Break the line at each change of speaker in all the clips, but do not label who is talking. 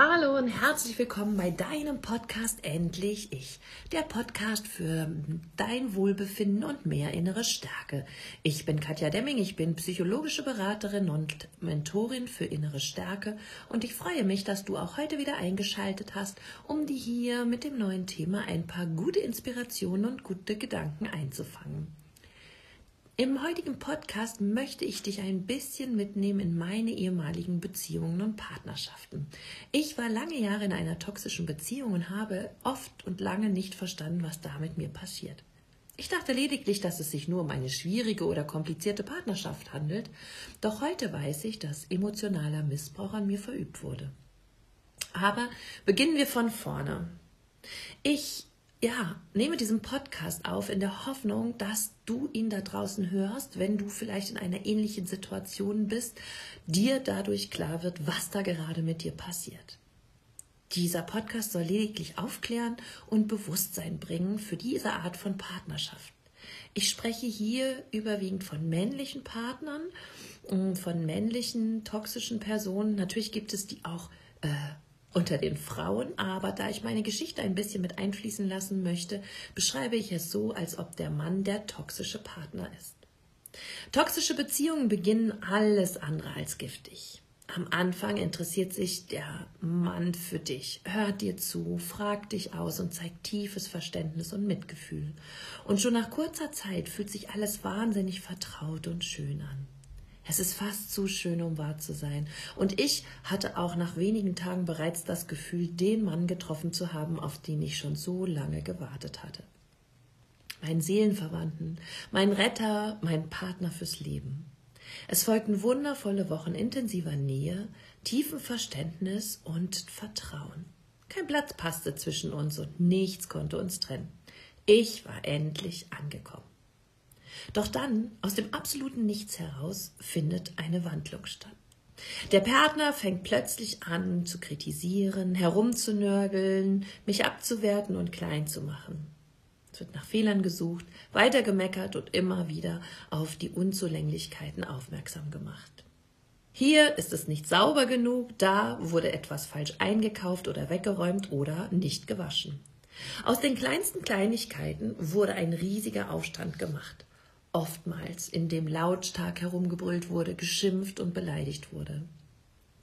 Hallo und herzlich willkommen bei deinem Podcast Endlich Ich, der Podcast für dein Wohlbefinden und mehr innere Stärke. Ich bin Katja Demming, ich bin psychologische Beraterin und Mentorin für innere Stärke und ich freue mich, dass du auch heute wieder eingeschaltet hast, um dir hier mit dem neuen Thema ein paar gute Inspirationen und gute Gedanken einzufangen. Im heutigen Podcast möchte ich dich ein bisschen mitnehmen in meine ehemaligen Beziehungen und Partnerschaften. Ich war lange Jahre in einer toxischen Beziehung und habe oft und lange nicht verstanden, was da mit mir passiert. Ich dachte lediglich, dass es sich nur um eine schwierige oder komplizierte Partnerschaft handelt, doch heute weiß ich, dass emotionaler Missbrauch an mir verübt wurde. Aber beginnen wir von vorne. Ich ja, nehme diesen Podcast auf in der Hoffnung, dass du ihn da draußen hörst, wenn du vielleicht in einer ähnlichen Situation bist, dir dadurch klar wird, was da gerade mit dir passiert. Dieser Podcast soll lediglich aufklären und Bewusstsein bringen für diese Art von Partnerschaft. Ich spreche hier überwiegend von männlichen Partnern, von männlichen toxischen Personen. Natürlich gibt es die auch äh, unter den Frauen, aber da ich meine Geschichte ein bisschen mit einfließen lassen möchte, beschreibe ich es so, als ob der Mann der toxische Partner ist. Toxische Beziehungen beginnen alles andere als giftig. Am Anfang interessiert sich der Mann für dich, hört dir zu, fragt dich aus und zeigt tiefes Verständnis und Mitgefühl. Und schon nach kurzer Zeit fühlt sich alles wahnsinnig vertraut und schön an. Es ist fast zu schön, um wahr zu sein. Und ich hatte auch nach wenigen Tagen bereits das Gefühl, den Mann getroffen zu haben, auf den ich schon so lange gewartet hatte. Mein Seelenverwandten, mein Retter, mein Partner fürs Leben. Es folgten wundervolle Wochen intensiver Nähe, tiefem Verständnis und Vertrauen. Kein Platz passte zwischen uns und nichts konnte uns trennen. Ich war endlich angekommen. Doch dann, aus dem absoluten Nichts heraus, findet eine Wandlung statt. Der Partner fängt plötzlich an zu kritisieren, herumzunörgeln, mich abzuwerten und klein zu machen. Es wird nach Fehlern gesucht, weiter gemeckert und immer wieder auf die Unzulänglichkeiten aufmerksam gemacht. Hier ist es nicht sauber genug, da wurde etwas falsch eingekauft oder weggeräumt oder nicht gewaschen. Aus den kleinsten Kleinigkeiten wurde ein riesiger Aufstand gemacht oftmals, in dem lautstark herumgebrüllt wurde, geschimpft und beleidigt wurde.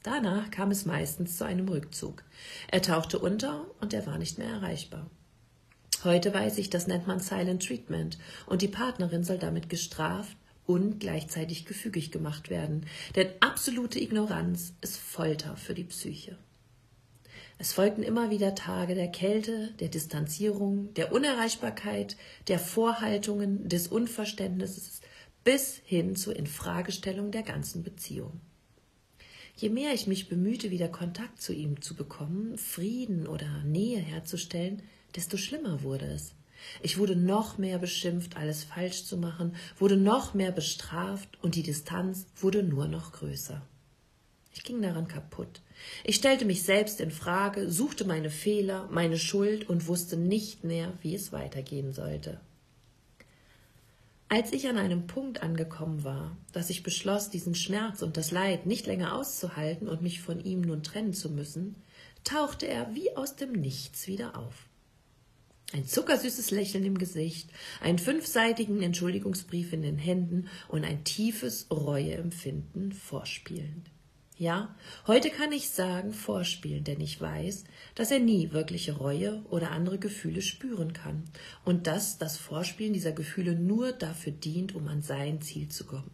Danach kam es meistens zu einem Rückzug. Er tauchte unter und er war nicht mehr erreichbar. Heute weiß ich, das nennt man Silent Treatment und die Partnerin soll damit gestraft und gleichzeitig gefügig gemacht werden, denn absolute Ignoranz ist Folter für die Psyche. Es folgten immer wieder Tage der Kälte, der Distanzierung, der Unerreichbarkeit, der Vorhaltungen, des Unverständnisses bis hin zur Infragestellung der ganzen Beziehung. Je mehr ich mich bemühte, wieder Kontakt zu ihm zu bekommen, Frieden oder Nähe herzustellen, desto schlimmer wurde es. Ich wurde noch mehr beschimpft, alles falsch zu machen, wurde noch mehr bestraft und die Distanz wurde nur noch größer. Ich ging daran kaputt. Ich stellte mich selbst in Frage, suchte meine Fehler, meine Schuld und wusste nicht mehr, wie es weitergehen sollte. Als ich an einem Punkt angekommen war, dass ich beschloss, diesen Schmerz und das Leid nicht länger auszuhalten und mich von ihm nun trennen zu müssen, tauchte er wie aus dem Nichts wieder auf. Ein zuckersüßes Lächeln im Gesicht, einen fünfseitigen Entschuldigungsbrief in den Händen und ein tiefes Reueempfinden vorspielend. Ja, heute kann ich sagen vorspielen, denn ich weiß, dass er nie wirkliche Reue oder andere Gefühle spüren kann und dass das Vorspielen dieser Gefühle nur dafür dient, um an sein Ziel zu kommen.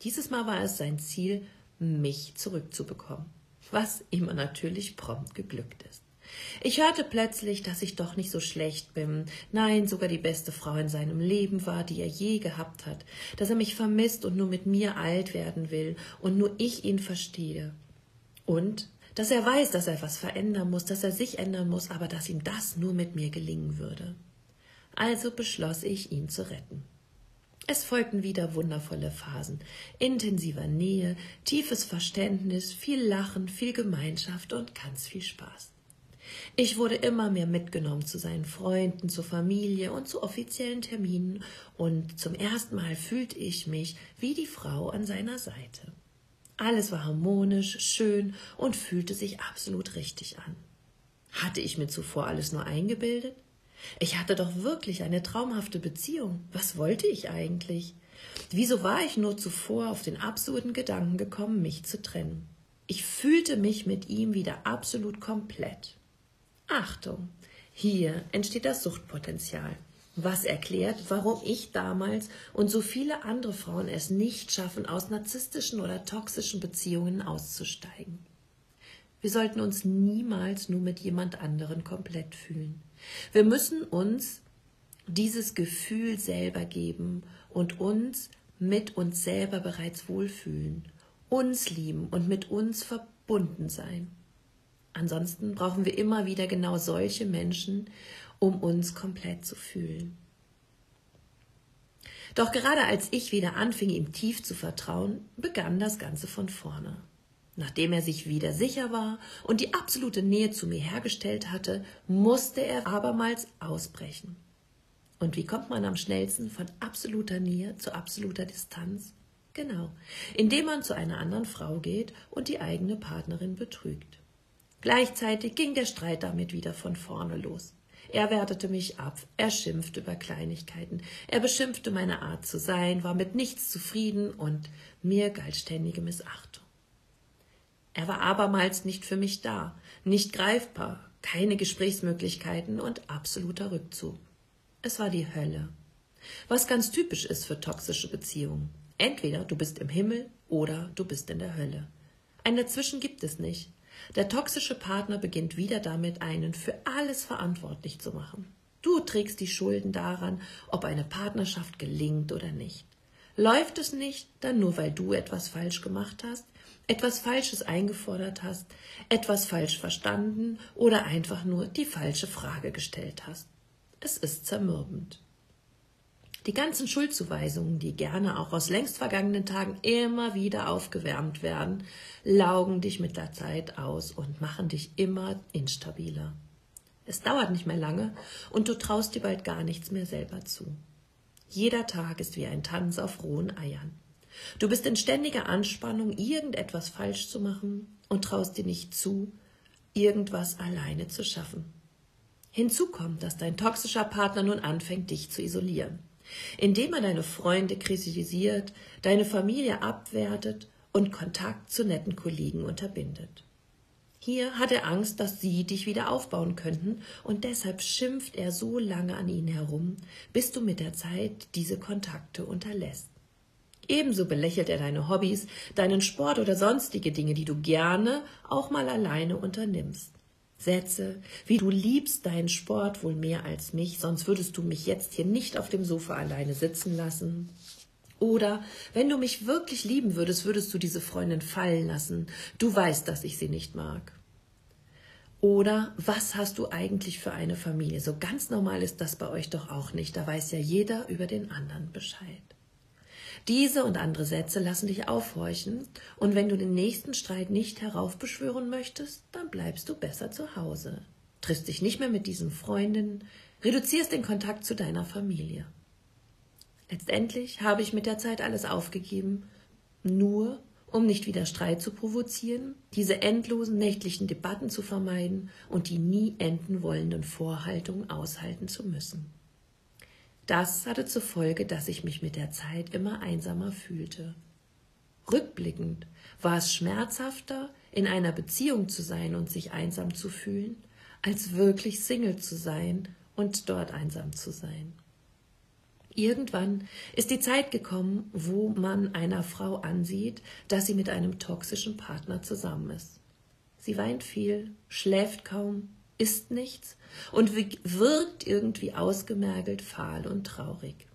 Dieses Mal war es sein Ziel, mich zurückzubekommen, was ihm natürlich prompt geglückt ist. Ich hörte plötzlich, dass ich doch nicht so schlecht bin, nein, sogar die beste Frau in seinem Leben war, die er je gehabt hat, dass er mich vermisst und nur mit mir alt werden will und nur ich ihn verstehe. Und dass er weiß, dass er etwas verändern muss, dass er sich ändern muss, aber dass ihm das nur mit mir gelingen würde. Also beschloss ich, ihn zu retten. Es folgten wieder wundervolle Phasen, intensiver Nähe, tiefes Verständnis, viel Lachen, viel Gemeinschaft und ganz viel Spaß. Ich wurde immer mehr mitgenommen zu seinen Freunden, zur Familie und zu offiziellen Terminen, und zum ersten Mal fühlte ich mich wie die Frau an seiner Seite. Alles war harmonisch, schön und fühlte sich absolut richtig an. Hatte ich mir zuvor alles nur eingebildet? Ich hatte doch wirklich eine traumhafte Beziehung. Was wollte ich eigentlich? Wieso war ich nur zuvor auf den absurden Gedanken gekommen, mich zu trennen? Ich fühlte mich mit ihm wieder absolut komplett. Achtung, hier entsteht das Suchtpotenzial. Was erklärt, warum ich damals und so viele andere Frauen es nicht schaffen, aus narzisstischen oder toxischen Beziehungen auszusteigen. Wir sollten uns niemals nur mit jemand anderen komplett fühlen. Wir müssen uns dieses Gefühl selber geben und uns mit uns selber bereits wohlfühlen, uns lieben und mit uns verbunden sein. Ansonsten brauchen wir immer wieder genau solche Menschen, um uns komplett zu fühlen. Doch gerade als ich wieder anfing, ihm tief zu vertrauen, begann das Ganze von vorne. Nachdem er sich wieder sicher war und die absolute Nähe zu mir hergestellt hatte, musste er abermals ausbrechen. Und wie kommt man am schnellsten von absoluter Nähe zu absoluter Distanz? Genau, indem man zu einer anderen Frau geht und die eigene Partnerin betrügt. Gleichzeitig ging der Streit damit wieder von vorne los. Er wertete mich ab, er schimpfte über Kleinigkeiten, er beschimpfte meine Art zu sein, war mit nichts zufrieden und mir galt ständige Missachtung. Er war abermals nicht für mich da, nicht greifbar, keine Gesprächsmöglichkeiten und absoluter Rückzug. Es war die Hölle. Was ganz typisch ist für toxische Beziehungen. Entweder du bist im Himmel oder du bist in der Hölle. Ein Dazwischen gibt es nicht. Der toxische Partner beginnt wieder damit, einen für alles verantwortlich zu machen. Du trägst die Schulden daran, ob eine Partnerschaft gelingt oder nicht. Läuft es nicht, dann nur weil du etwas falsch gemacht hast, etwas Falsches eingefordert hast, etwas falsch verstanden oder einfach nur die falsche Frage gestellt hast. Es ist zermürbend. Die ganzen Schuldzuweisungen, die gerne auch aus längst vergangenen Tagen immer wieder aufgewärmt werden, laugen dich mit der Zeit aus und machen dich immer instabiler. Es dauert nicht mehr lange und du traust dir bald gar nichts mehr selber zu. Jeder Tag ist wie ein Tanz auf rohen Eiern. Du bist in ständiger Anspannung, irgendetwas falsch zu machen und traust dir nicht zu, irgendwas alleine zu schaffen. Hinzu kommt, dass dein toxischer Partner nun anfängt, dich zu isolieren indem er deine Freunde kritisiert, deine Familie abwertet und Kontakt zu netten Kollegen unterbindet. Hier hat er Angst, dass sie dich wieder aufbauen könnten, und deshalb schimpft er so lange an ihnen herum, bis du mit der Zeit diese Kontakte unterlässt. Ebenso belächelt er deine Hobbys, deinen Sport oder sonstige Dinge, die du gerne auch mal alleine unternimmst. Sätze wie du liebst deinen Sport wohl mehr als mich, sonst würdest du mich jetzt hier nicht auf dem Sofa alleine sitzen lassen. Oder wenn du mich wirklich lieben würdest, würdest du diese Freundin fallen lassen. Du weißt, dass ich sie nicht mag. Oder was hast du eigentlich für eine Familie? So ganz normal ist das bei euch doch auch nicht. Da weiß ja jeder über den anderen Bescheid. Diese und andere Sätze lassen dich aufhorchen, und wenn du den nächsten Streit nicht heraufbeschwören möchtest, dann bleibst du besser zu Hause. Triffst dich nicht mehr mit diesen Freundinnen, reduzierst den Kontakt zu deiner Familie. Letztendlich habe ich mit der Zeit alles aufgegeben, nur um nicht wieder Streit zu provozieren, diese endlosen nächtlichen Debatten zu vermeiden und die nie enden wollenden Vorhaltungen aushalten zu müssen. Das hatte zur Folge, dass ich mich mit der Zeit immer einsamer fühlte. Rückblickend war es schmerzhafter, in einer Beziehung zu sein und sich einsam zu fühlen, als wirklich Single zu sein und dort einsam zu sein. Irgendwann ist die Zeit gekommen, wo man einer Frau ansieht, dass sie mit einem toxischen Partner zusammen ist. Sie weint viel, schläft kaum, isst nichts und wirkt irgendwie ausgemergelt, fahl und traurig.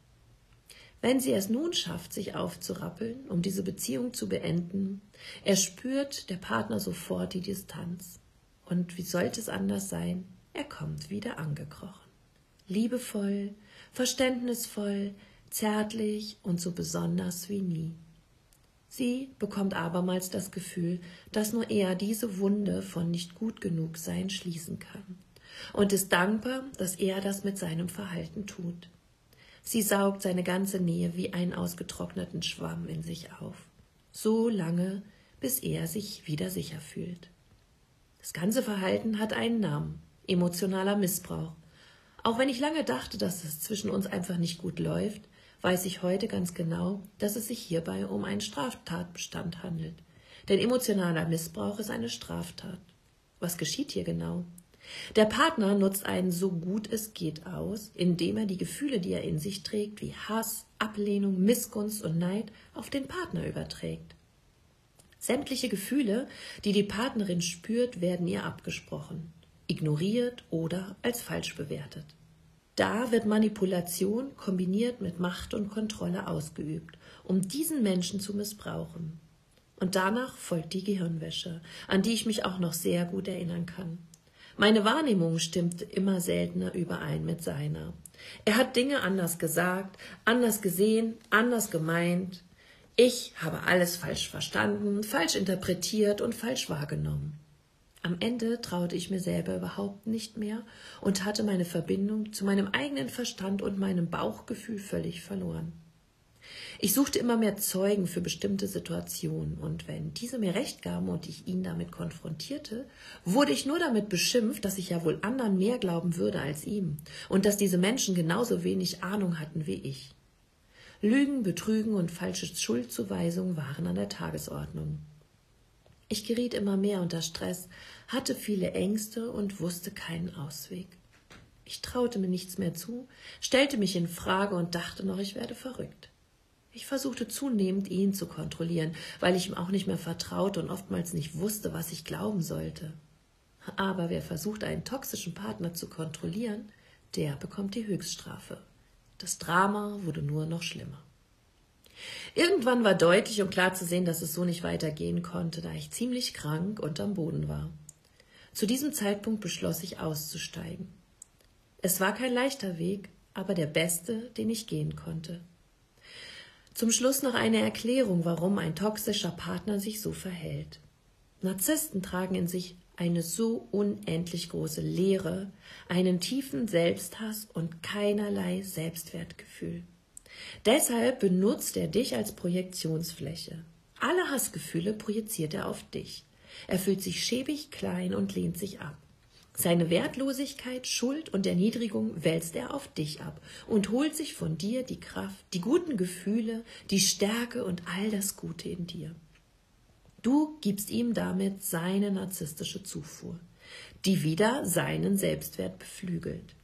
Wenn sie es nun schafft, sich aufzurappeln, um diese Beziehung zu beenden, erspürt der Partner sofort die Distanz. Und wie sollte es anders sein? Er kommt wieder angekrochen. Liebevoll, verständnisvoll, zärtlich und so besonders wie nie. Sie bekommt abermals das Gefühl, dass nur er diese Wunde von nicht gut genug sein schließen kann und ist dankbar, dass er das mit seinem Verhalten tut. Sie saugt seine ganze Nähe wie einen ausgetrockneten Schwamm in sich auf. So lange, bis er sich wieder sicher fühlt. Das ganze Verhalten hat einen Namen, emotionaler Missbrauch. Auch wenn ich lange dachte, dass es zwischen uns einfach nicht gut läuft, weiß ich heute ganz genau, dass es sich hierbei um einen Straftatbestand handelt. Denn emotionaler Missbrauch ist eine Straftat. Was geschieht hier genau? Der Partner nutzt einen so gut es geht aus, indem er die Gefühle, die er in sich trägt, wie Hass, Ablehnung, Missgunst und Neid, auf den Partner überträgt. Sämtliche Gefühle, die die Partnerin spürt, werden ihr abgesprochen, ignoriert oder als falsch bewertet. Da wird Manipulation kombiniert mit Macht und Kontrolle ausgeübt, um diesen Menschen zu missbrauchen. Und danach folgt die Gehirnwäsche, an die ich mich auch noch sehr gut erinnern kann. Meine Wahrnehmung stimmt immer seltener überein mit seiner. Er hat Dinge anders gesagt, anders gesehen, anders gemeint. Ich habe alles falsch verstanden, falsch interpretiert und falsch wahrgenommen. Am Ende traute ich mir selber überhaupt nicht mehr und hatte meine Verbindung zu meinem eigenen Verstand und meinem Bauchgefühl völlig verloren. Ich suchte immer mehr Zeugen für bestimmte Situationen, und wenn diese mir recht gaben und ich ihn damit konfrontierte, wurde ich nur damit beschimpft, dass ich ja wohl anderen mehr glauben würde als ihm, und dass diese Menschen genauso wenig Ahnung hatten wie ich. Lügen, Betrügen und falsche Schuldzuweisungen waren an der Tagesordnung. Ich geriet immer mehr unter Stress, hatte viele Ängste und wusste keinen Ausweg. Ich traute mir nichts mehr zu, stellte mich in Frage und dachte noch, ich werde verrückt. Ich versuchte zunehmend, ihn zu kontrollieren, weil ich ihm auch nicht mehr vertraute und oftmals nicht wusste, was ich glauben sollte. Aber wer versucht, einen toxischen Partner zu kontrollieren, der bekommt die Höchststrafe. Das Drama wurde nur noch schlimmer. Irgendwann war deutlich und klar zu sehen, dass es so nicht weitergehen konnte, da ich ziemlich krank und am Boden war. Zu diesem Zeitpunkt beschloss ich auszusteigen. Es war kein leichter Weg, aber der beste, den ich gehen konnte. Zum Schluss noch eine Erklärung, warum ein toxischer Partner sich so verhält. Narzissten tragen in sich eine so unendlich große Leere, einen tiefen Selbsthass und keinerlei Selbstwertgefühl. Deshalb benutzt er dich als Projektionsfläche. Alle Hassgefühle projiziert er auf dich. Er fühlt sich schäbig, klein und lehnt sich ab. Seine Wertlosigkeit, Schuld und Erniedrigung wälzt er auf dich ab und holt sich von dir die Kraft, die guten Gefühle, die Stärke und all das Gute in dir. Du gibst ihm damit seine narzisstische Zufuhr, die wieder seinen Selbstwert beflügelt.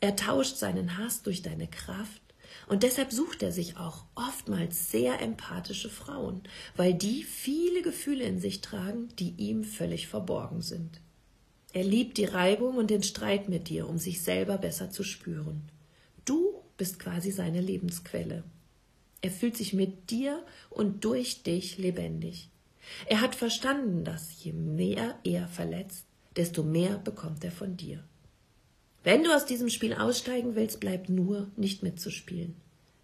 Er tauscht seinen Hass durch deine Kraft und deshalb sucht er sich auch oftmals sehr empathische Frauen, weil die viele Gefühle in sich tragen, die ihm völlig verborgen sind. Er liebt die Reibung und den Streit mit dir, um sich selber besser zu spüren. Du bist quasi seine Lebensquelle. Er fühlt sich mit dir und durch dich lebendig. Er hat verstanden, dass je mehr er verletzt, desto mehr bekommt er von dir. Wenn du aus diesem Spiel aussteigen willst, bleibt nur nicht mitzuspielen.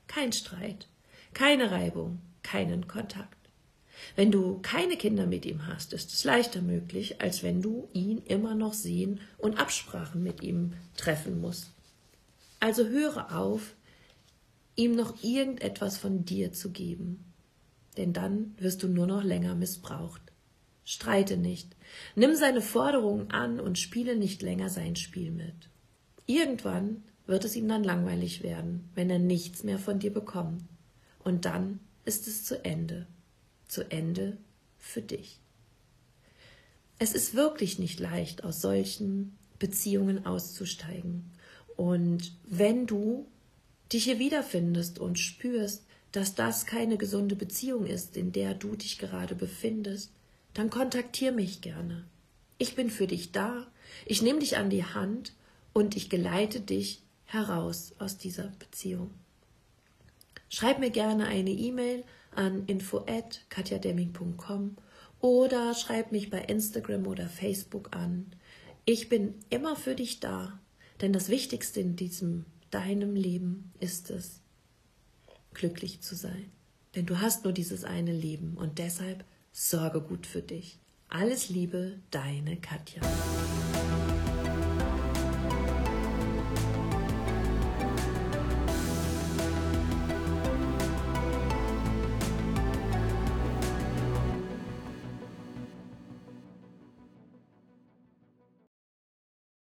Kein Streit, keine Reibung, keinen Kontakt. Wenn du keine Kinder mit ihm hast, ist es leichter möglich, als wenn du ihn immer noch sehen und Absprachen mit ihm treffen musst. Also höre auf, ihm noch irgendetwas von dir zu geben, denn dann wirst du nur noch länger missbraucht. Streite nicht, nimm seine Forderungen an und spiele nicht länger sein Spiel mit. Irgendwann wird es ihm dann langweilig werden, wenn er nichts mehr von dir bekommt. Und dann ist es zu Ende. Zu Ende für dich. Es ist wirklich nicht leicht, aus solchen Beziehungen auszusteigen. Und wenn du dich hier wiederfindest und spürst, dass das keine gesunde Beziehung ist, in der du dich gerade befindest, dann kontaktier mich gerne. Ich bin für dich da, ich nehme dich an die Hand und ich geleite dich heraus aus dieser Beziehung. Schreib mir gerne eine E-Mail an info@katjademming.com oder schreib mich bei Instagram oder Facebook an. Ich bin immer für dich da, denn das Wichtigste in diesem deinem Leben ist es, glücklich zu sein. Denn du hast nur dieses eine Leben und deshalb sorge gut für dich. Alles Liebe, deine Katja.